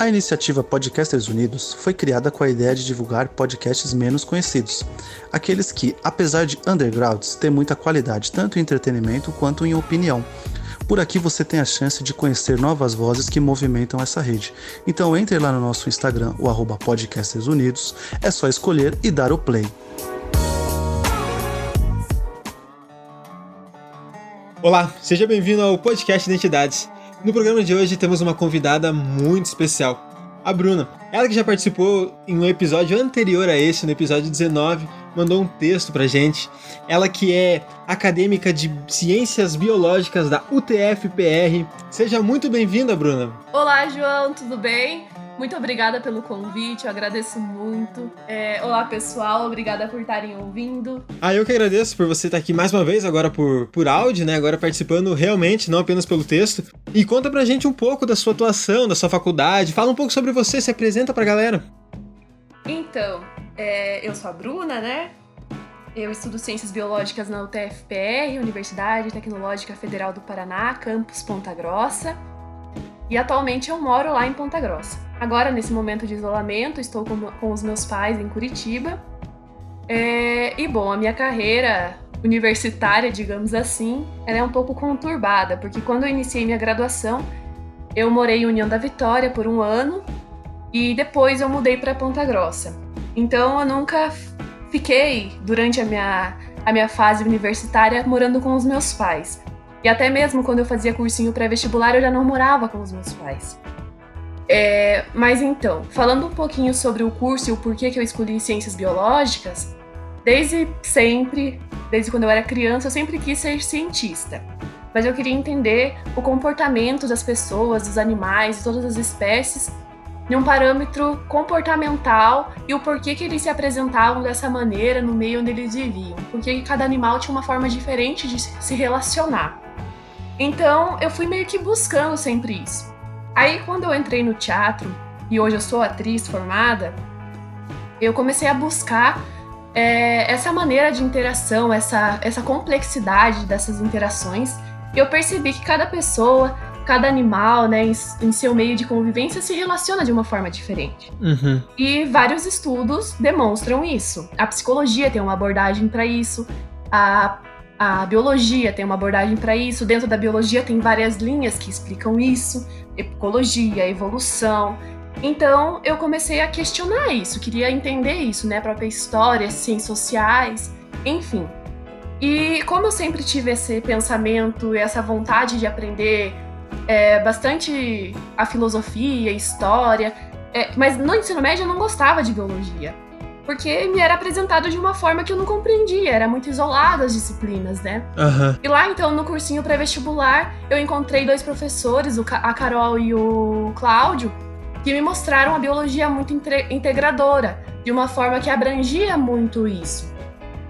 A iniciativa Podcasters Unidos foi criada com a ideia de divulgar podcasts menos conhecidos, aqueles que, apesar de undergrounds, têm muita qualidade tanto em entretenimento quanto em opinião. Por aqui você tem a chance de conhecer novas vozes que movimentam essa rede. Então entre lá no nosso Instagram, o arroba Podcasters Unidos, é só escolher e dar o play. Olá, seja bem-vindo ao podcast Identidades. No programa de hoje temos uma convidada muito especial, a Bruna. Ela que já participou em um episódio anterior a esse, no episódio 19, mandou um texto pra gente. Ela que é acadêmica de Ciências Biológicas da UTF-PR. Seja muito bem-vinda, Bruna. Olá, João, tudo bem? Muito obrigada pelo convite, eu agradeço muito. É, olá, pessoal, obrigada por estarem ouvindo. Ah, eu que agradeço por você estar aqui mais uma vez, agora por, por áudio, né? Agora participando realmente, não apenas pelo texto. E conta pra gente um pouco da sua atuação, da sua faculdade. Fala um pouco sobre você, se apresenta pra galera. Então, é, eu sou a Bruna, né? Eu estudo Ciências Biológicas na UTFPR, Universidade Tecnológica Federal do Paraná, campus Ponta Grossa. E atualmente eu moro lá em Ponta Grossa. Agora, nesse momento de isolamento, estou com, com os meus pais em Curitiba. É, e bom, a minha carreira universitária, digamos assim, ela é um pouco conturbada, porque quando eu iniciei minha graduação, eu morei em União da Vitória por um ano e depois eu mudei para Ponta Grossa. Então eu nunca fiquei durante a minha, a minha fase universitária morando com os meus pais. E até mesmo quando eu fazia cursinho pré-vestibular, eu já não morava com os meus pais. É, mas então, falando um pouquinho sobre o curso e o porquê que eu escolhi ciências biológicas, desde sempre, desde quando eu era criança, eu sempre quis ser cientista. Mas eu queria entender o comportamento das pessoas, dos animais, de todas as espécies, em um parâmetro comportamental e o porquê que eles se apresentavam dessa maneira no meio onde eles viviam. Porque cada animal tinha uma forma diferente de se relacionar. Então, eu fui meio que buscando sempre isso. Aí, quando eu entrei no teatro, e hoje eu sou atriz formada, eu comecei a buscar é, essa maneira de interação, essa, essa complexidade dessas interações. E eu percebi que cada pessoa, cada animal, né, em, em seu meio de convivência, se relaciona de uma forma diferente. Uhum. E vários estudos demonstram isso. A psicologia tem uma abordagem para isso, a a biologia tem uma abordagem para isso, dentro da biologia tem várias linhas que explicam isso, ecologia, evolução. Então eu comecei a questionar isso, queria entender isso, né? A própria história, ciências sociais, enfim. E como eu sempre tive esse pensamento e essa vontade de aprender é, bastante a filosofia, a história, é, mas no ensino médio eu não gostava de biologia porque me era apresentado de uma forma que eu não compreendia, era muito isolado as disciplinas, né? Uhum. E lá, então, no cursinho pré-vestibular, eu encontrei dois professores, a Carol e o Cláudio, que me mostraram a biologia muito integradora, de uma forma que abrangia muito isso.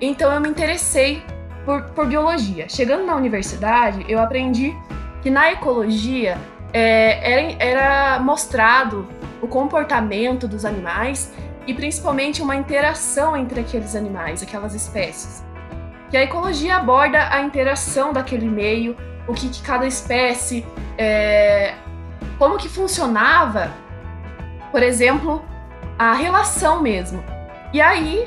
Então eu me interessei por, por biologia. Chegando na universidade, eu aprendi que na ecologia é, era, era mostrado o comportamento dos animais e principalmente uma interação entre aqueles animais, aquelas espécies. E a ecologia aborda a interação daquele meio, o que, que cada espécie, é, como que funcionava, por exemplo, a relação mesmo. E aí,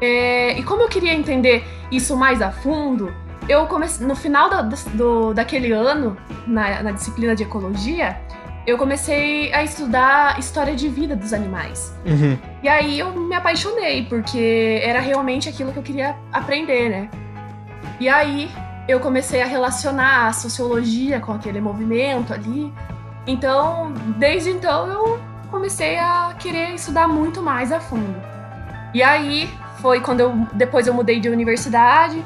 é, e como eu queria entender isso mais a fundo, eu comecei no final da, do, daquele ano, na, na disciplina de ecologia, eu comecei a estudar história de vida dos animais. Uhum. E aí eu me apaixonei, porque era realmente aquilo que eu queria aprender, né? E aí eu comecei a relacionar a sociologia com aquele movimento ali. Então, desde então eu comecei a querer estudar muito mais a fundo. E aí foi quando eu depois eu mudei de universidade.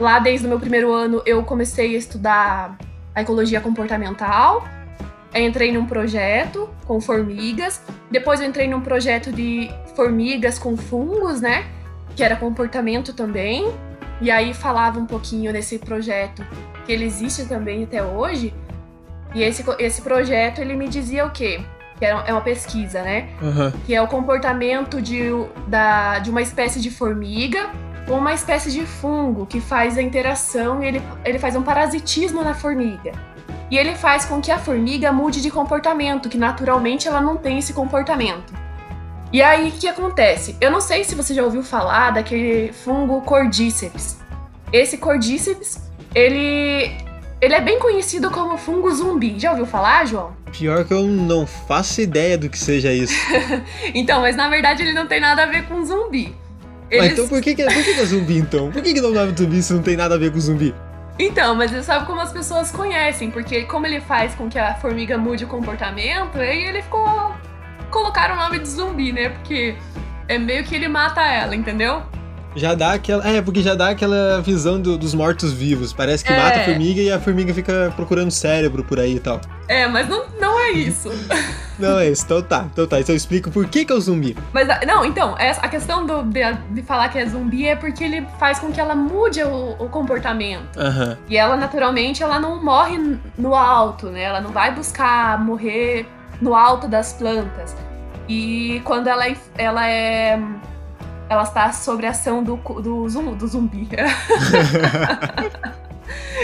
Lá desde o meu primeiro ano eu comecei a estudar a ecologia comportamental eu entrei num projeto com formigas, depois eu entrei num projeto de formigas com fungos, né? Que era comportamento também. E aí falava um pouquinho nesse projeto que ele existe também até hoje. E esse, esse projeto ele me dizia o quê? Que é uma pesquisa, né? Uhum. Que é o comportamento de, da, de uma espécie de formiga com uma espécie de fungo que faz a interação e ele, ele faz um parasitismo na formiga. E ele faz com que a formiga mude de comportamento, que naturalmente ela não tem esse comportamento. E aí, o que acontece? Eu não sei se você já ouviu falar daquele fungo Cordyceps. Esse Cordyceps, ele, ele é bem conhecido como fungo zumbi. Já ouviu falar, João? Pior que eu não faço ideia do que seja isso. então, mas na verdade ele não tem nada a ver com zumbi. Eles... Mas então por que, que, por que, que é zumbi então? Por que, que não é zumbi se não tem nada a ver com zumbi? Então, mas você sabe como as pessoas conhecem, porque como ele faz com que a formiga mude o comportamento, aí ele ficou. colocaram o nome de zumbi, né? Porque é meio que ele mata ela, entendeu? Já dá aquela. É, porque já dá aquela visão do, dos mortos-vivos. Parece que é. mata a formiga e a formiga fica procurando cérebro por aí e tal. É, mas não, não é isso. não é isso. Então tá, então tá. Então eu explico por que, que é o zumbi. Mas não, então, a questão do, de, de falar que é zumbi é porque ele faz com que ela mude o, o comportamento. Uhum. E ela, naturalmente, ela não morre no alto, né? Ela não vai buscar morrer no alto das plantas. E quando ela, é, ela é ela está sobre a ação do, do, zum, do zumbi.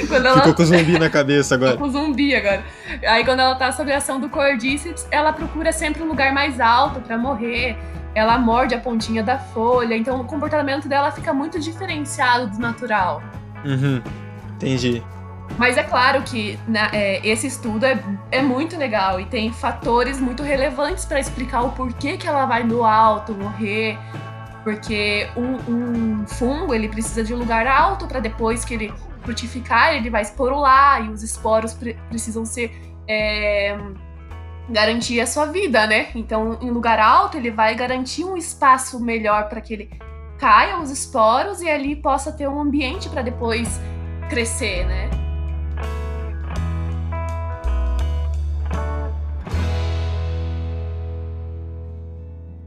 quando ela... Ficou com zumbi na cabeça agora. Ficou com zumbi agora. Aí quando ela tá sob a ação do Cordyceps, ela procura sempre um lugar mais alto para morrer. Ela morde a pontinha da folha. Então o comportamento dela fica muito diferenciado do natural. Uhum. Entendi. Mas é claro que né, é, esse estudo é, é muito legal e tem fatores muito relevantes para explicar o porquê que ela vai no alto morrer, porque um, um fungo ele precisa de um lugar alto para depois que ele frutificar, ele vai esporular e os esporos pre precisam ser é, garantir a sua vida, né? Então, em lugar alto, ele vai garantir um espaço melhor para que ele caia os esporos e ali possa ter um ambiente para depois crescer, né?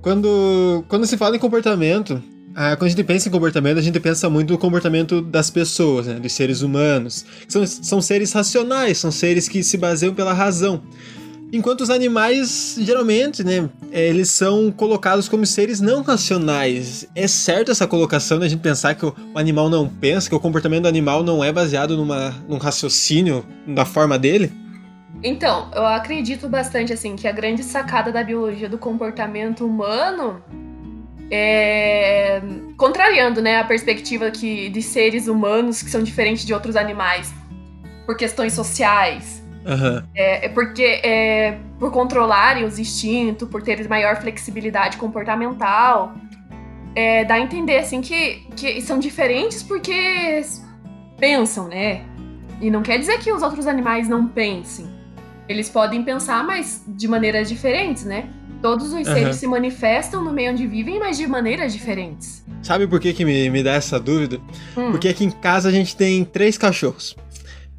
Quando, quando se fala em comportamento, ah, quando a gente pensa em comportamento, a gente pensa muito no comportamento das pessoas, né, dos seres humanos. São, são seres racionais, são seres que se baseiam pela razão. Enquanto os animais, geralmente, né, eles são colocados como seres não racionais. É certo essa colocação da gente pensar que o animal não pensa, que o comportamento do animal não é baseado numa, num raciocínio da forma dele? Então, eu acredito bastante assim que a grande sacada da biologia do comportamento humano é contrariando, né, a perspectiva que de seres humanos que são diferentes de outros animais por questões sociais. Uhum. É, é, porque é, por controlarem os instintos, por terem maior flexibilidade comportamental, é, dá a entender assim que, que são diferentes porque pensam, né? E não quer dizer que os outros animais não pensem. Eles podem pensar, mas de maneiras diferentes, né? Todos os seres se manifestam no meio onde vivem, mas de maneiras diferentes. Sabe por que, que me, me dá essa dúvida? Hum. Porque aqui em casa a gente tem três cachorros.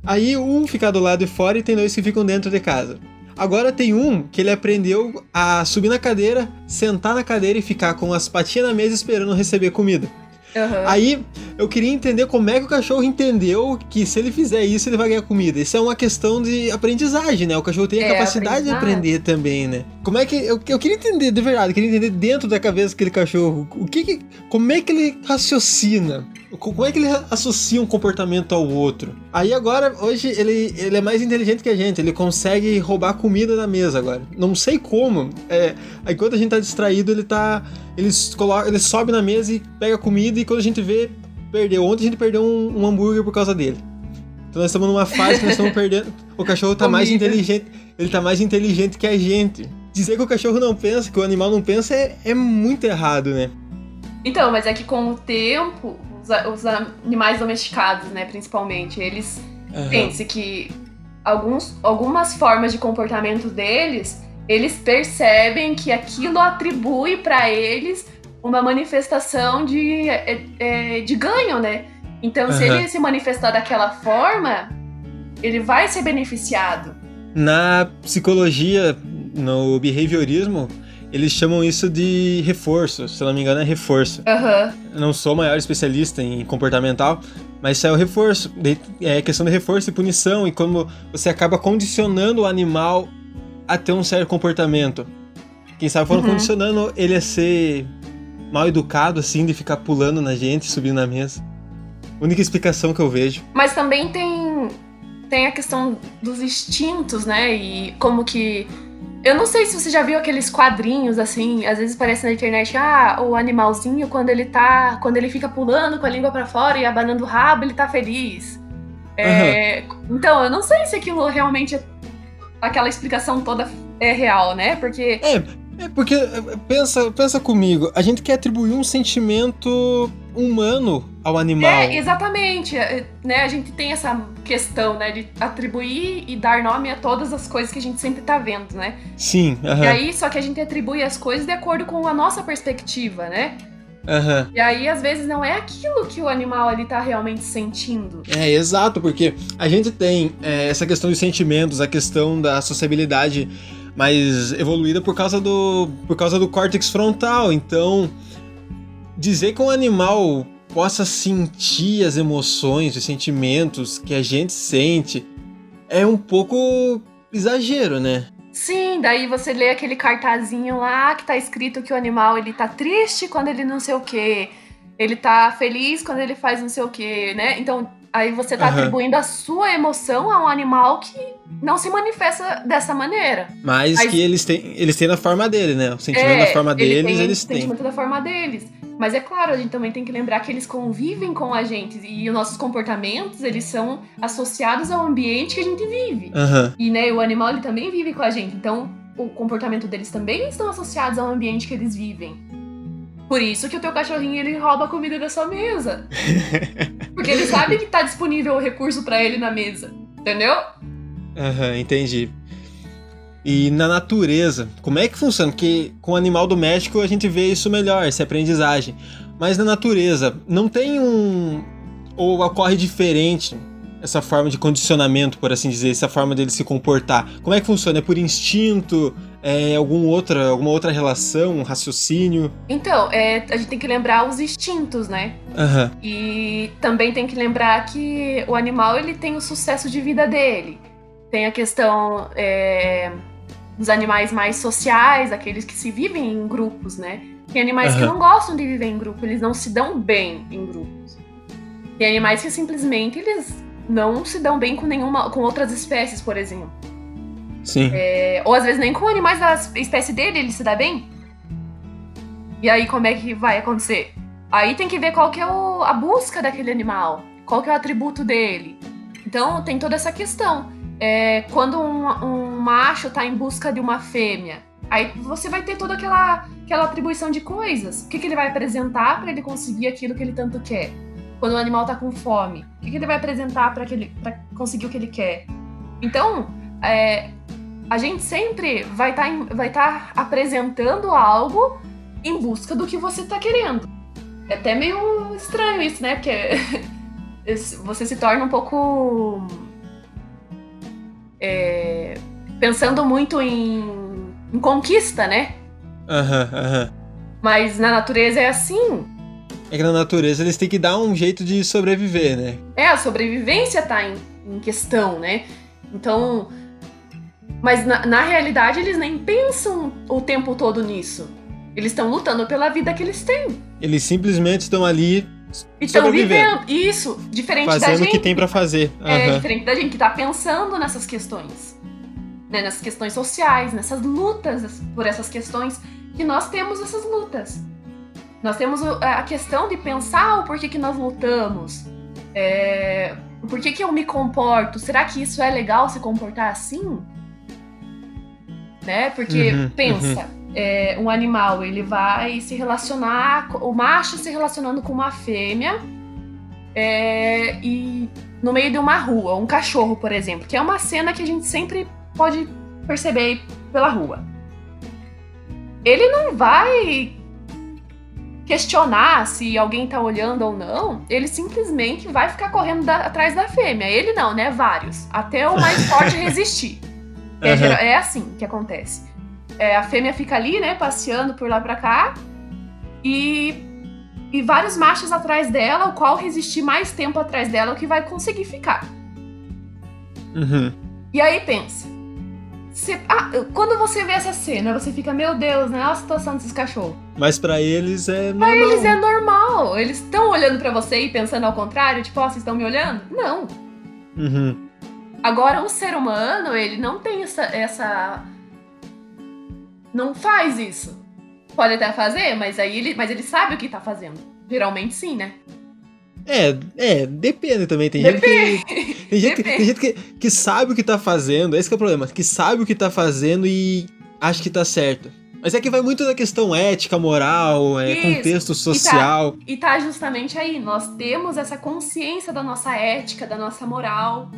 Aí um fica do lado de fora e tem dois que ficam dentro de casa. Agora tem um que ele aprendeu a subir na cadeira, sentar na cadeira e ficar com as patinhas na mesa esperando receber comida. Uhum. Aí eu queria entender como é que o cachorro entendeu que se ele fizer isso, ele vai ganhar comida. Isso é uma questão de aprendizagem, né? O cachorro tem a é, capacidade de aprender também, né? Como é que. Eu, eu queria entender, de verdade, eu queria entender dentro da cabeça daquele cachorro. O que, que Como é que ele raciocina? Como é que ele associa um comportamento ao outro? Aí agora, hoje, ele, ele é mais inteligente que a gente. Ele consegue roubar comida da mesa agora. Não sei como. É, enquanto a gente tá distraído, ele tá. Ele, coloca, ele sobe na mesa e pega comida e quando a gente vê, perdeu. Ontem a gente perdeu um, um hambúrguer por causa dele. Então nós estamos numa fase que nós estamos perdendo. O cachorro tá mais inteligente. Ele tá mais inteligente que a gente. Dizer que o cachorro não pensa, que o animal não pensa, é, é muito errado, né? Então, mas é que com o tempo, os, os animais domesticados, né, principalmente, eles uhum. pensam que alguns, algumas formas de comportamento deles, eles percebem que aquilo atribui para eles uma manifestação de, é, é, de ganho, né? Então, uhum. se ele se manifestar daquela forma, ele vai ser beneficiado. Na psicologia, no behaviorismo, eles chamam isso de reforço, se não me engano é reforço. Uhum. Eu não sou o maior especialista em comportamental, mas isso é o reforço. É questão de reforço e punição, e como você acaba condicionando o animal a ter um certo comportamento. Quem sabe foram uhum. condicionando ele a ser mal educado, assim, de ficar pulando na gente, subindo na mesa. Única explicação que eu vejo. Mas também tem tem a questão dos instintos, né? E como que. Eu não sei se você já viu aqueles quadrinhos assim, às vezes parece na internet, ah, o animalzinho quando ele tá. Quando ele fica pulando com a língua para fora e abanando o rabo, ele tá feliz. É, Então, eu não sei se aquilo realmente é aquela explicação toda é real, né? Porque. É, é porque pensa, pensa comigo, a gente quer atribuir um sentimento humano ao animal. É, exatamente. é, Né? A gente tem essa questão, né, de atribuir e dar nome a todas as coisas que a gente sempre tá vendo, né? Sim, aham. E aí, só que a gente atribui as coisas de acordo com a nossa perspectiva, né? aham. E aí, às vezes, não é aquilo que o animal ali tá realmente sentindo. É, exato, porque a gente tem é, essa questão dos sentimentos, a questão da sociabilidade mais evoluída por causa do, por causa do córtex frontal. Então, dizer que um animal possa sentir as emoções, os sentimentos que a gente sente é um pouco exagero, né? Sim, daí você lê aquele cartazinho lá que tá escrito que o animal ele tá triste quando ele não sei o quê. Ele tá feliz quando ele faz não sei o quê, né? Então, aí você tá Aham. atribuindo a sua emoção a um animal que não se manifesta dessa maneira. Mas, Mas- que eles têm, eles têm na forma dele, né? O sentimento É, da forma ele deles, tem eles o têm. sentimento da forma deles. Mas é claro, a gente também tem que lembrar que eles convivem com a gente e os nossos comportamentos, eles são associados ao ambiente que a gente vive. Aham. E né, o animal ele também vive com a gente, então o comportamento deles também estão associados ao ambiente que eles vivem. Por isso que o teu cachorrinho ele rouba a comida da sua mesa. Porque ele sabe que tá disponível o recurso pra ele na mesa. Entendeu? Aham, entendi. E na natureza, como é que funciona? Porque com o animal doméstico a gente vê isso melhor, essa aprendizagem. Mas na natureza, não tem um. Ou ocorre diferente essa forma de condicionamento, por assim dizer, essa forma dele se comportar? Como é que funciona? É por instinto? É algum outra, alguma outra relação, um raciocínio? Então, é, a gente tem que lembrar os instintos, né? Aham, E também tem que lembrar que o animal ele tem o sucesso de vida dele. Tem a questão é, dos animais mais sociais, aqueles que se vivem em grupos, né? Tem animais que Aham. não gostam de viver em grupo, eles não se dão bem em grupos. Tem animais que simplesmente eles não se dão bem com nenhuma, com outras espécies, por exemplo. Sim. É, ou às vezes nem com animais da espécie dele ele se dá bem. E aí como é que vai acontecer? Aí tem que ver qual que é o- a busca daquele animal, qual que é o atributo dele. Então tem toda essa questão. É, quando um, um macho tá em busca de uma fêmea, aí você vai ter toda aquela, aquela atribuição de coisas. O que, que ele vai apresentar para ele conseguir aquilo que ele tanto quer? Quando o animal tá com fome, o que, que ele vai apresentar para conseguir o que ele quer? Então, é, a gente sempre vai estar vai tá apresentando algo em busca do que você tá querendo. É até meio estranho isso, né? Porque você se torna um pouco. é, pensando muito em, em conquista, né? Aham, aham. Mas na natureza é assim. É que na natureza eles têm que dar um jeito de sobreviver, né? É, a sobrevivência tá em, em questão, né? Então. Mas na, na realidade eles nem pensam o tempo todo nisso. Eles estão lutando pela vida que eles têm. Eles simplesmente estão ali E estão vivendo. Isso, diferente da fazendo o gente. que tem pra fazer. É Aham. diferente da gente que tá pensando nessas questões. Né, nessas questões sociais, nessas lutas por essas questões, que nós temos essas lutas. Nós temos o- a questão de pensar o porquê que nós lutamos. É, o porquê que eu me comporto. Será que isso é legal se comportar assim? Né? Porque, Uhum, pensa, é, um animal, ele vai se relacionar, o macho se relacionando com uma fêmea, é, e no meio de uma rua, um cachorro, por exemplo, que é uma cena que a gente sempre pode perceber pela rua. Ele não vai questionar se alguém tá olhando ou não, ele simplesmente vai ficar correndo da- atrás da fêmea. Ele não, né? Vários. Até o mais forte resistir. É, Aham. gera- é assim que acontece. É, a fêmea fica ali, né, passeando por lá pra cá, e, e vários machos atrás dela, o qual resistir mais tempo atrás dela, é o que vai conseguir ficar. Uhum. E aí pensa. ah, quando você vê essa cena, você fica, meu Deus, né? Olha a situação desses cachorros. Mas pra eles é normal. Eles é normal. Eles estão olhando pra você e pensando ao contrário, tipo, ó, vocês estão me olhando? Não. Uhum. Agora, um ser humano, ele não tem essa, essa. Não faz isso. Pode até fazer, mas aí ele, mas ele sabe o que tá fazendo. Geralmente sim, né? É, é, depende também. Tem gente que. Tem gente, tem gente que, que sabe o que tá fazendo. Esse é o problema. Que sabe o que tá fazendo e acha que tá certo. Mas é que vai muito da questão ética, moral, é, contexto social. E tá, e tá justamente aí. Nós temos essa consciência da nossa ética, da nossa moral.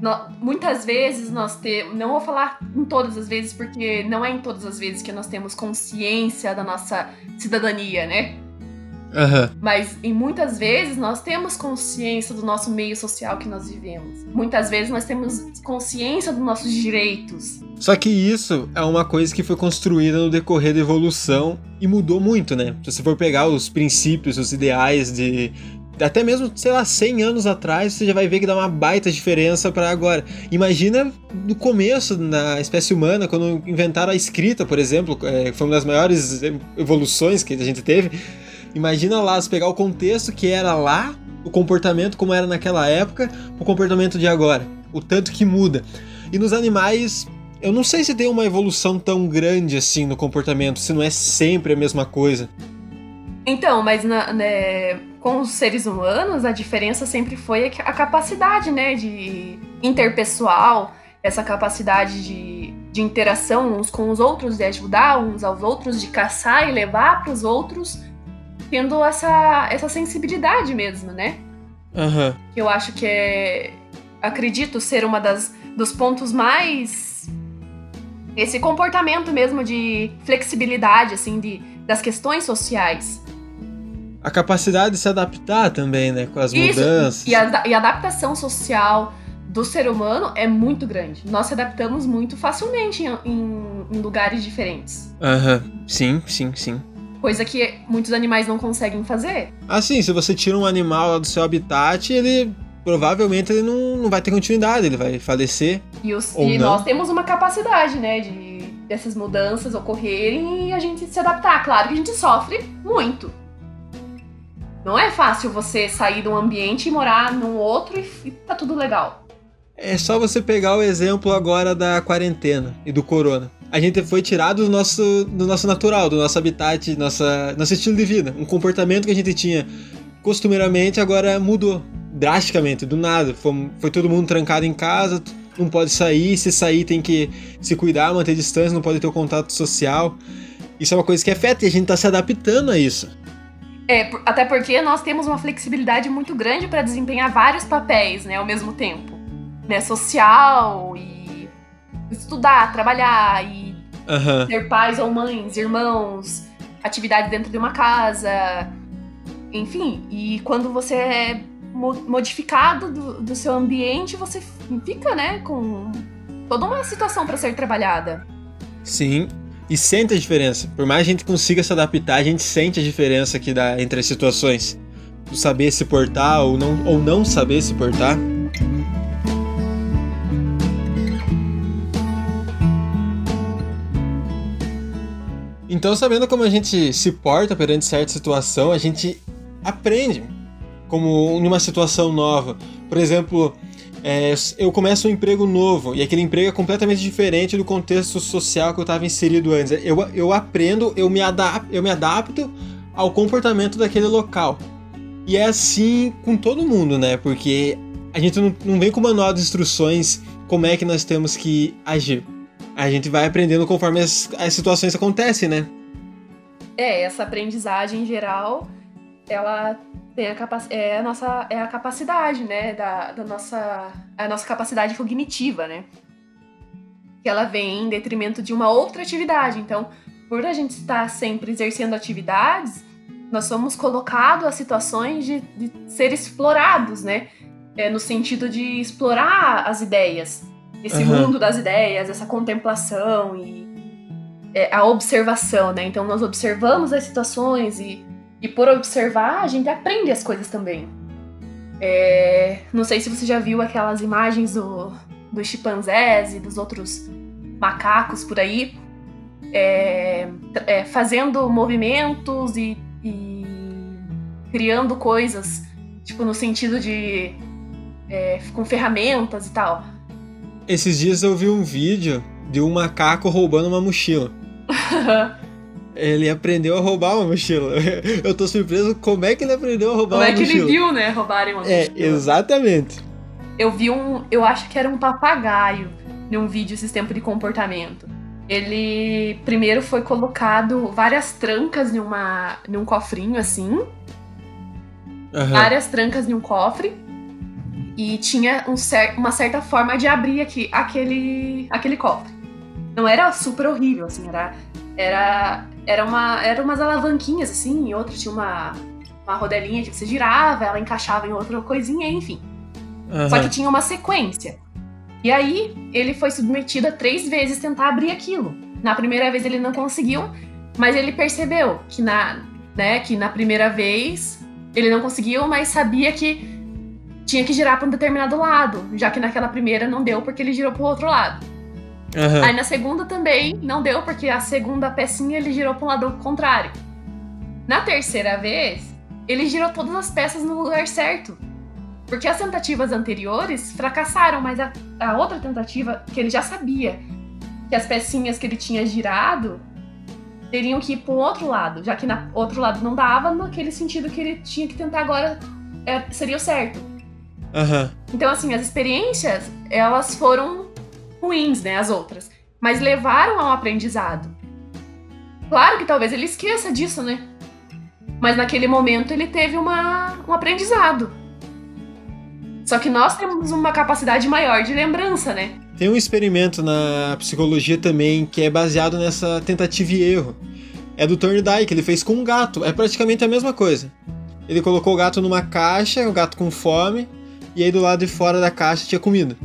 No, muitas vezes nós temos. Não vou falar em todas as vezes, porque não é em todas as vezes que nós temos consciência da nossa cidadania, né? Uhum. Mas em muitas vezes nós temos consciência do nosso meio social que nós vivemos. Muitas vezes nós temos consciência dos nossos direitos. Só que isso é uma coisa que foi construída no decorrer da evolução e mudou muito, né? Se você for pegar os princípios, os ideais de até mesmo, sei lá, 100 anos atrás, você já vai ver que dá uma baita diferença para agora. Imagina no começo, na espécie humana, quando inventaram a escrita, por exemplo, é, foi uma das maiores evoluções que a gente teve Imagina lá, se pegar o contexto que era lá, o comportamento como era naquela época, o comportamento de agora. O tanto que muda. E nos animais, eu não sei se tem uma evolução tão grande assim no comportamento, se não é sempre a mesma coisa. Então, mas na, né, com os seres humanos, a diferença sempre foi a capacidade, né, de interpessoal, essa capacidade de, de interação uns com os outros, de ajudar uns aos outros, de caçar e levar para os outros tendo essa, essa sensibilidade mesmo, né? Uhum. Eu acho que é. Acredito ser uma das dos pontos mais. Esse comportamento mesmo de flexibilidade, assim, de, das questões sociais. A capacidade de se adaptar também, né? Com as Isso, mudanças. E a, e a adaptação social do ser humano é muito grande. Nós se adaptamos muito facilmente em, em, em lugares diferentes. Aham, uhum. sim, sim, sim coisa que muitos animais não conseguem fazer. Assim, se você tira um animal do seu habitat, ele provavelmente ele não, não vai ter continuidade, ele vai falecer. E, os, e nós temos uma capacidade, né, de dessas mudanças ocorrerem e a gente se adaptar. Claro que a gente sofre muito. Não é fácil você sair de um ambiente e morar num outro e, tá tudo legal. É só você pegar o exemplo agora da quarentena e do corona a gente foi tirado do nosso, do nosso natural, do nosso habitat, nossa, nosso estilo de vida. Um comportamento que a gente tinha costumeiramente agora mudou drasticamente, do nada. Foi, foi todo mundo trancado em casa, não pode sair, se sair tem que se cuidar, manter distância, não pode ter o contato social. Isso é uma coisa que afeta e a gente está se adaptando a isso. É, até porque nós temos uma flexibilidade muito grande para desempenhar vários papéis, né, ao mesmo tempo, né, social e estudar, trabalhar e Uhum. Ter pais ou mães, irmãos, atividade dentro de uma casa. Enfim, e quando você é modificado do, do seu ambiente, você fica, né, com toda uma situação para ser trabalhada. Sim, e sente a diferença. Por mais que a gente consiga se adaptar, a gente sente a diferença que dá entre as situações. Saber se portar ou não, ou não saber se portar. Então, sabendo como a gente se porta perante certa situação, a gente aprende como numa situação nova. Por exemplo, é, eu começo um emprego novo e aquele emprego é completamente diferente do contexto social que eu estava inserido antes. Eu, eu aprendo, eu me, adap eu me adapto ao comportamento daquele local. E é assim com todo mundo, né? Porque a gente não, não vem com manual de instruções como é que nós temos que agir a gente vai aprendendo conforme as, as situações acontecem, né? É, essa aprendizagem em geral, ela tem a é a nossa é a capacidade, né, da, da nossa a nossa capacidade cognitiva, né? Que ela vem em detrimento de uma outra atividade. Então, por a gente estar sempre exercendo atividades, nós somos colocados a situações de, de ser explorados, né? É, no sentido de explorar as ideias esse uhum. mundo das ideias, essa contemplação e é, a observação, né? Então nós observamos as situações e, e por observar a gente aprende as coisas também. É, não sei se você já viu aquelas imagens do, dos chimpanzés e dos outros macacos por aí é, é, fazendo movimentos e, e, criando coisas, tipo, no sentido de. É, com ferramentas e tal. Esses dias eu vi um vídeo de um macaco roubando uma mochila. ele aprendeu a roubar uma mochila. Eu tô surpreso como é que ele aprendeu a roubar como uma é que mochila. ele viu, né, roubarem uma É, mochila. exatamente. Eu vi um. Eu acho que era um papagaio num vídeo esses tempos de comportamento. Ele primeiro foi colocado várias trancas numa, num cofrinho assim. Aham. Várias trancas em um cofre. E tinha um cer uma certa forma de abrir aqui, aquele, aquele cofre. Não era super horrível, assim, era. Era. Era uma. Era umas alavanquinhas, assim, e outra tinha uma, uma rodelinha que você girava, ela encaixava em outra coisinha, enfim. Só Aham. que tinha uma sequência. E aí, ele foi submetido a três vezes tentar abrir aquilo. Na primeira vez ele não conseguiu, mas ele percebeu que na, né, que na primeira vez ele não conseguiu, mas sabia que tinha que girar para um determinado lado, já que naquela primeira não deu porque ele girou para o outro lado. Aham. Aí na segunda também não deu porque a segunda pecinha ele girou para um lado contrário. Na terceira vez, ele girou todas as peças no lugar certo. Porque as tentativas anteriores fracassaram, mas a, a outra tentativa, que ele já sabia que as pecinhas que ele tinha girado teriam que ir para o outro lado, já que na outro lado não dava, naquele sentido que ele tinha que tentar agora é, seria o certo. Aham. Então, assim, as experiências, elas foram ruins, né, as outras, mas levaram a um aprendizado. Claro que talvez ele esqueça disso, né? Mas naquele momento ele teve uma, um aprendizado. Só que nós temos uma capacidade maior de lembrança, né? Tem um experimento na psicologia também que é baseado nessa tentativa e erro. É do Thorndike, ele fez com um gato. É praticamente a mesma coisa. Ele colocou o gato numa caixa, o gato com fome, e aí do lado de fora da caixa tinha comida.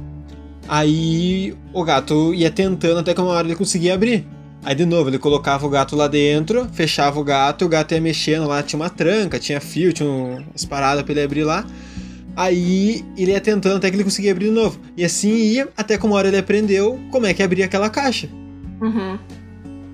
Aí o gato ia tentando até que uma hora ele conseguia abrir. Aí de novo ele colocava o gato lá dentro, fechava o gato, o gato ia mexendo lá, tinha uma tranca, tinha fio, tinha um- umas paradas pra ele abrir lá. Aí ele ia tentando até que ele conseguia abrir de novo. E assim ia, até que uma hora ele aprendeu como é que abria aquela caixa. Uhum.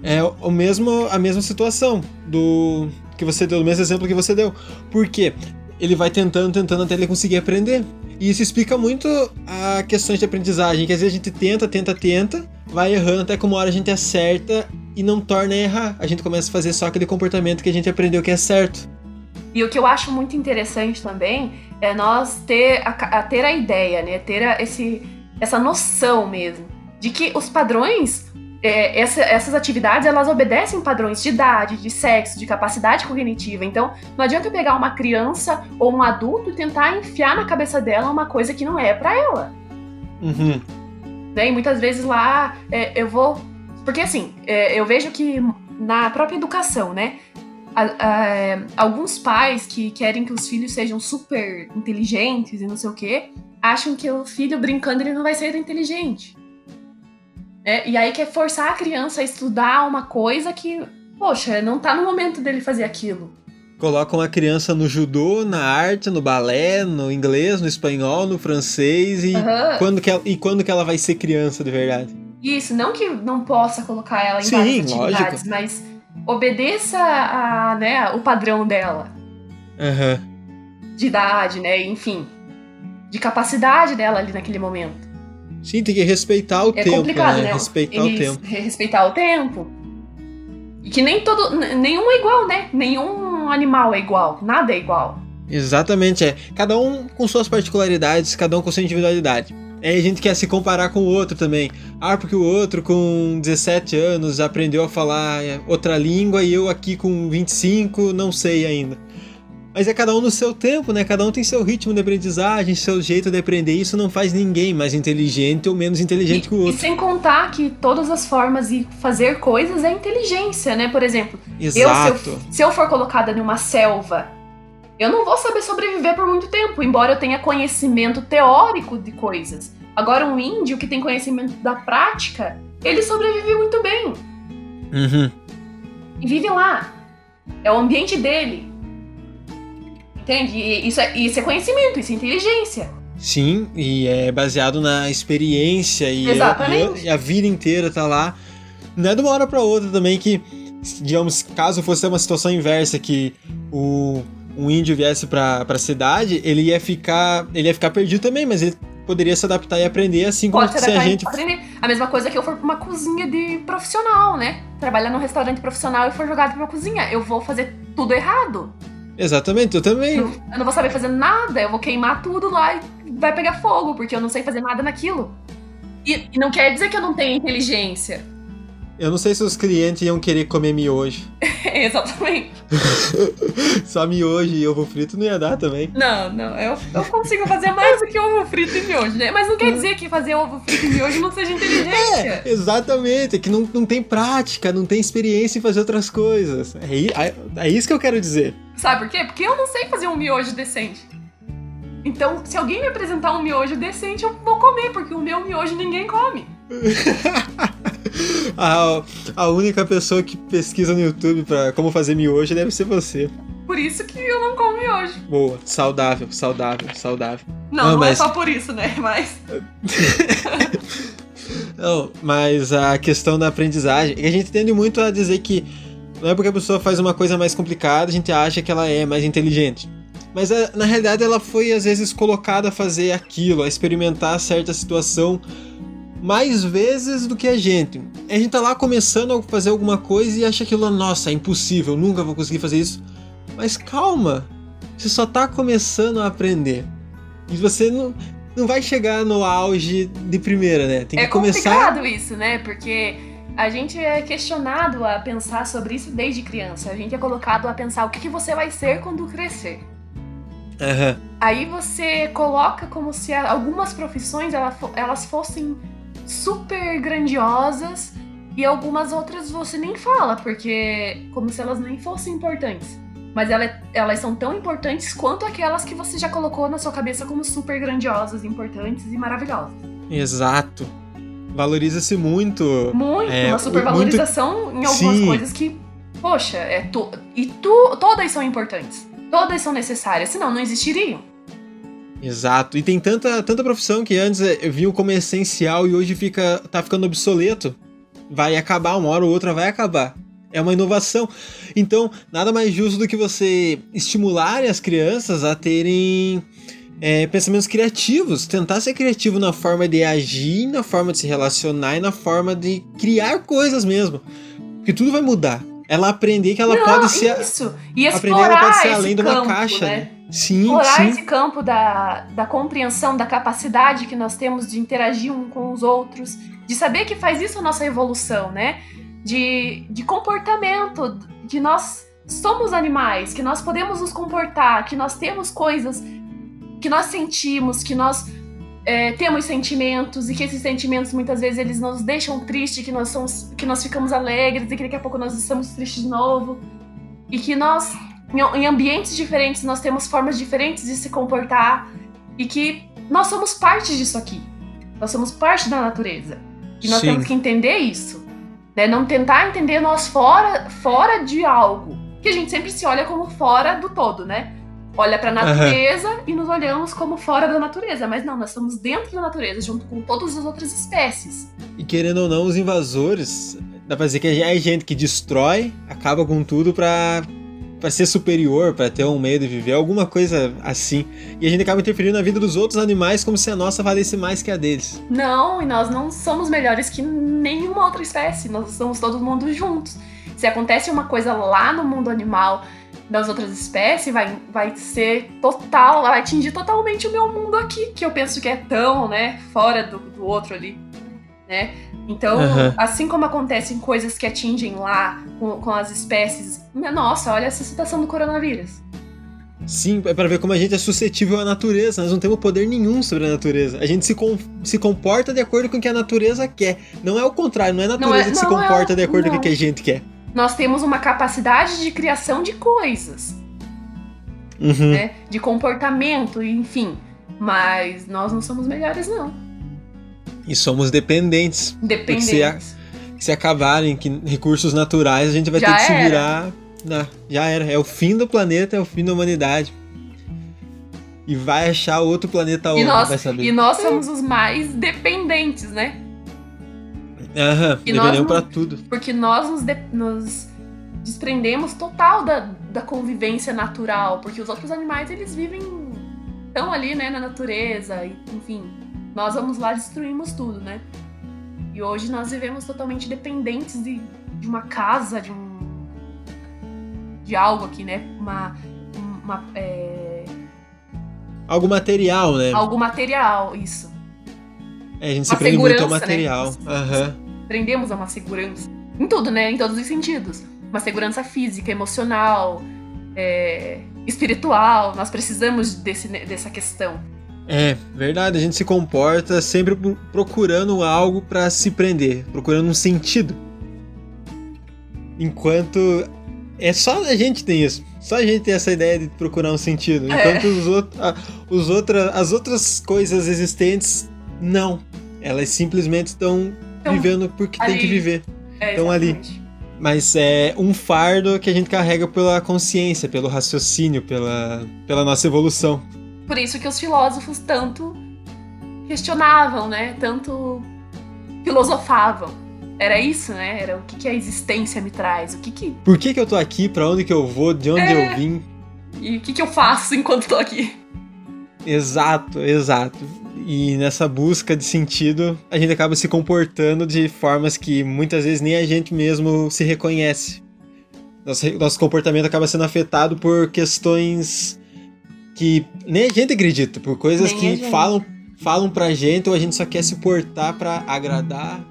É o mesmo, a mesma situação do que você deu, o mesmo exemplo que você deu. Por quê? Ele vai tentando, tentando até ele conseguir aprender. E isso explica muito a questões de aprendizagem, que às vezes a gente tenta, tenta, tenta, vai errando até que uma hora a gente acerta e não torna a errar. A gente começa a fazer só aquele comportamento que a gente aprendeu que é certo. E o que eu acho muito interessante também é nós ter a, a ter a ideia, né? Ter a- esse, essa noção mesmo de que os padrões, é, essa- essas atividades, elas obedecem padrões de idade, de sexo, de capacidade cognitiva. Então, não adianta eu pegar uma criança ou um adulto e tentar enfiar na cabeça dela uma coisa que não é pra ela. Uhum. né? E muitas vezes lá é, eu vou. Porque assim, é, eu vejo que na própria educação, né? a- a- alguns pais que querem que os filhos sejam super inteligentes e não sei o quê, acham que o filho brincando ele não vai ser inteligente. Né? E aí quer forçar a criança a estudar uma coisa que, poxa, não tá no momento dele fazer aquilo. Colocam a criança no judô, na arte, no balé, no inglês, no espanhol, no francês e Aham. quando que ela, e quando que ela vai ser criança de verdade? Isso, não que não possa colocar ela em Sim, várias atividades, lógico. mas obedeça a, né, o padrão dela. Aham. de idade, né? Enfim, de capacidade dela ali naquele momento. Sim, tem que respeitar o É tempo, complicado, né? né? Respeitar o Eles tempo. re- Respeitar o tempo. E que nem todo. Nenhum é igual, né? Nenhum animal é igual. Nada é igual. Exatamente, é. Cada um com suas particularidades, cada um com sua individualidade. Aí a gente quer se comparar com o outro também. Ah, porque o outro com 17 anos aprendeu a falar é, outra língua e eu aqui com 25 não sei ainda. Mas é cada um no seu tempo, né? Cada um tem seu ritmo de aprendizagem, seu jeito de aprender. Isso não faz ninguém mais inteligente ou menos inteligente E, que o e outro. sem contar que todas as formas de fazer coisas é inteligência, né? Por exemplo, Exato. eu, se eu, se eu for colocada numa selva, eu não vou saber sobreviver por muito tempo, embora eu tenha conhecimento teórico de coisas. Agora, um índio que tem conhecimento da prática, ele sobrevive muito bem. Uhum. E vive lá. É o ambiente dele. Entende? E isso é, isso é conhecimento, isso é inteligência. Sim, e é baseado na experiência e, Exatamente. e a vida inteira tá lá. Não é de uma hora pra outra também que, digamos, caso fosse uma situação inversa que o um índio viesse pra, pra cidade, ele ia ficar ele ia ficar perdido também, mas ele poderia se adaptar e aprender, assim como Pode se a gente. aprender. A mesma coisa que eu for pra uma cozinha de profissional, né? Trabalhar num restaurante profissional e for jogado pra uma cozinha. Eu vou fazer tudo errado. Exatamente, eu também. Eu, não vou saber fazer nada, eu vou queimar tudo lá e vai pegar fogo, porque eu não sei fazer nada naquilo. E, e não quer dizer que eu não tenho inteligência. Eu não sei se os clientes iam querer comer miojo. Exatamente. Só miojo e ovo frito não ia dar também. Não, não, eu, eu consigo fazer mais do que ovo frito e miojo, né? Mas não quer dizer que fazer ovo frito e miojo não seja inteligência. É, exatamente. É que não, não tem prática, não tem experiência em fazer outras coisas. É, é, é isso que eu quero dizer. Sabe por quê? Porque eu não sei fazer um miojo decente. Então, se alguém me apresentar um miojo decente, eu vou comer, porque o meu miojo ninguém come. a, a única pessoa que pesquisa no YouTube pra como fazer miojo deve ser você. Por isso que eu não como miojo. Boa, saudável, saudável, saudável. Não, não, não é mas... é só por isso, né? Mas. não, mas a questão da aprendizagem. A gente tende muito a dizer que não é porque a pessoa faz uma coisa mais complicada, a gente acha que ela é mais inteligente. Mas na realidade ela foi às vezes colocada a fazer aquilo, a experimentar certa situação mais vezes do que a gente. A gente tá lá começando a fazer alguma coisa e acha aquilo, nossa, é impossível, nunca vou conseguir fazer isso. Mas calma, você só tá começando a aprender. E você não, não vai chegar no auge de primeira, né? Tem que é começar. É complicado isso, né? Porque a gente é questionado a pensar sobre isso desde criança. A gente é colocado a pensar o que, que você vai ser quando crescer. Uhum. Aí você coloca como se algumas profissões elas fossem super grandiosas e algumas outras você nem fala, porque como se elas nem fossem importantes. Mas ela, elas são tão importantes quanto aquelas que você já colocou na sua cabeça como super grandiosas, importantes e maravilhosas. Exato. Valoriza-se muito. Muito, é, uma supervalorização muito... em algumas Sim. coisas que, poxa, é to... e tu... todas são importantes. Todas são necessárias, senão não existiriam. Exato. E tem tanta, tanta profissão que antes eu viu como essencial e hoje fica tá ficando obsoleto. Vai acabar, uma hora ou outra vai acabar. É uma inovação. Então, nada mais justo do que você estimular as crianças a terem é, pensamentos criativos. Tentar ser criativo na forma de agir, na forma de se relacionar e na forma de criar coisas mesmo. Porque tudo vai mudar. Ela aprender que ela Não, pode ser. Isso. E aprender que ela pode ser além campo, de uma caixa. Né? Sim, explorar sim. esse campo da, da compreensão, da capacidade que nós temos de interagir um com os outros, de saber que faz isso a nossa evolução, né? De, de comportamento, que nós somos animais, que nós podemos nos comportar, que nós temos coisas que nós sentimos, que nós é, temos sentimentos e que esses sentimentos muitas vezes eles nos deixam tristes, que nós somos, que nós ficamos alegres e que daqui a pouco nós estamos tristes de novo e que nós em ambientes diferentes nós temos formas diferentes de se comportar e que nós somos parte disso aqui. Nós somos parte da natureza. E nós Sim. temos que entender isso. Né? Não tentar entender nós fora, fora de algo. Que a gente sempre se olha como fora do todo, né? Olha pra natureza uhum. e nos olhamos como fora da natureza. Mas não, nós estamos dentro da natureza, junto com todas as outras espécies. E querendo ou não, os invasores, dá pra dizer que é gente que destrói, acaba com tudo pra para ser superior, para ter um meio de viver, alguma coisa assim. E a gente acaba interferindo na vida dos outros animais como se a nossa valesse mais que a deles. Não, e nós não somos melhores que nenhuma outra espécie, nós estamos todo mundo juntos. Se acontece uma coisa lá no mundo animal das outras espécies, vai, vai ser total, vai atingir totalmente o meu mundo aqui, que eu penso que é tão, né, fora do, do outro ali, né? Então, uhum. assim como acontecem coisas que atingem lá com, com as espécies, nossa, olha essa situação do coronavírus. Sim, é para ver como a gente é suscetível à natureza. Nós não temos poder nenhum sobre a natureza. A gente se, com, se comporta de acordo com o que a natureza quer. Não é o contrário, não é a natureza não é, que se comporta é, de acordo não. com o que a gente quer. Nós temos uma capacidade de criação de coisas. Uhum. Né? De comportamento, enfim. Mas nós não somos melhores, não. E somos dependentes. Dependentes. Se, se acabarem que recursos naturais, a gente vai Já ter que era. se virar. Não, já era. É o fim do planeta, é o fim da humanidade. E vai achar outro planeta onde, nós, vai saber. E nós somos os mais dependentes, né? Aham, dependemos pra tudo. Porque nós nos, de, nos desprendemos total da, da convivência natural. Porque os outros animais, eles vivem... Estão ali, né, na natureza, enfim nós vamos lá e destruímos tudo, né? E hoje nós vivemos totalmente dependentes de, de uma casa, de um. de algo aqui, né? Uma. uma é... Algo material, né? Algo material, isso. É, a gente se prende muito ao material. Né? Uhum. Prendemos a uma segurança. Em tudo, né? Em todos os sentidos. Uma segurança física, emocional, é... espiritual. Nós precisamos desse, dessa questão. É, verdade. A gente se comporta sempre procurando algo para se prender, procurando um sentido. Enquanto é só a gente tem isso. Só a gente tem essa ideia de procurar um sentido. É. Enquanto é. os, outros, os outra, as outras coisas existentes, não. Elas simplesmente estão então, vivendo porque ali. tem que viver. É, ali. Mas é um fardo que a gente carrega pela consciência, pelo raciocínio, pela, pela nossa evolução. Por isso que os filósofos tanto questionavam, né? Tanto filosofavam. Era isso, né? Era o que, que a existência me traz, o que que... Por que que eu tô aqui, para onde que eu vou, de onde é... eu vim. E o que que eu faço enquanto tô aqui. Exato, exato. E nessa busca de sentido, a gente acaba se comportando de formas que muitas vezes nem a gente mesmo se reconhece. Nosso, nosso comportamento acaba sendo afetado por questões que nem a gente acredita, por coisas nem que falam, falam pra gente ou a gente só quer se portar para agradar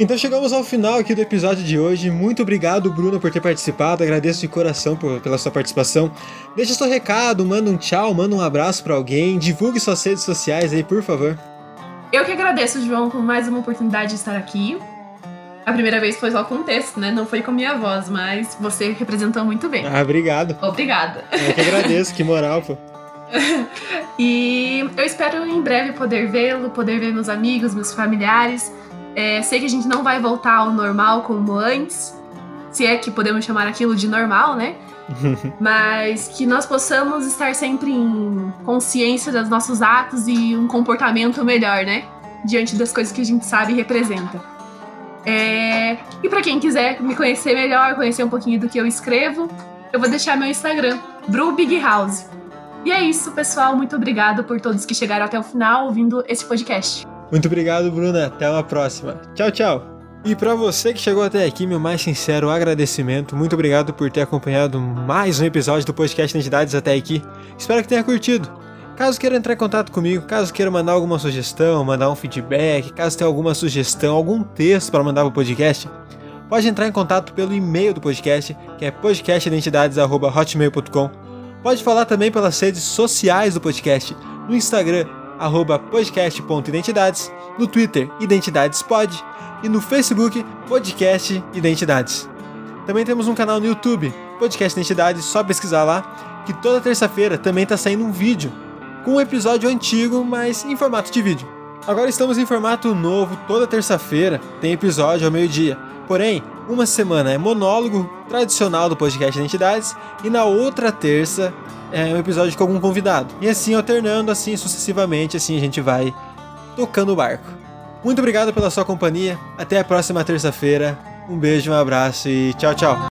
Então chegamos ao final aqui do episódio de hoje. Muito obrigado, Bruno, por ter participado. Agradeço de coração por, pela sua participação. Deixa seu recado, manda um tchau, manda um abraço para alguém, divulgue suas redes sociais aí, por favor. Eu que agradeço, João, por mais uma oportunidade de estar aqui. A primeira vez foi só com texto, né? Não foi com minha voz, mas você representou muito bem. Ah, obrigado. Obrigada. Eu que agradeço, que moral, pô. e eu espero em breve poder vê-lo, poder ver meus amigos, meus familiares é, sei que a gente não vai voltar ao normal como antes, se é que podemos chamar aquilo de normal, né? Mas que nós possamos estar sempre em consciência dos nossos atos e um comportamento melhor, né? Diante das coisas que a gente sabe e representa. É... E para quem quiser me conhecer melhor, conhecer um pouquinho do que eu escrevo, eu vou deixar meu Instagram, Bru Big House. E é isso, pessoal. Muito obrigado por todos que chegaram até o final ouvindo esse podcast. Muito obrigado, Bruna. Até uma próxima. Tchau, tchau. E para você que chegou até aqui, meu mais sincero agradecimento. Muito obrigado por ter acompanhado mais um episódio do podcast Identidades até aqui. Espero que tenha curtido. Caso queira entrar em contato comigo, caso queira mandar alguma sugestão, mandar um feedback, caso tenha alguma sugestão, algum texto para mandar para o podcast, pode entrar em contato pelo e-mail do podcast, que é podcastidentidades.hotmail.com. Pode falar também pelas redes sociais do podcast, no Instagram, arroba podcast.identidades, no Twitter IdentidadesPod e no Facebook Podcast Identidades. Também temos um canal no YouTube, Podcast Identidades, só pesquisar lá, que toda terça-feira também está saindo um vídeo, com um episódio antigo, mas em formato de vídeo. Agora estamos em formato novo, toda terça-feira tem episódio ao meio-dia. Porém, uma semana é monólogo tradicional do podcast Identidades e na outra terça é, um episódio com algum convidado. E assim alternando, assim sucessivamente, assim a gente vai tocando o barco. Muito obrigado pela sua companhia. Até a próxima terça-feira. Um beijo, um abraço e tchau, tchau.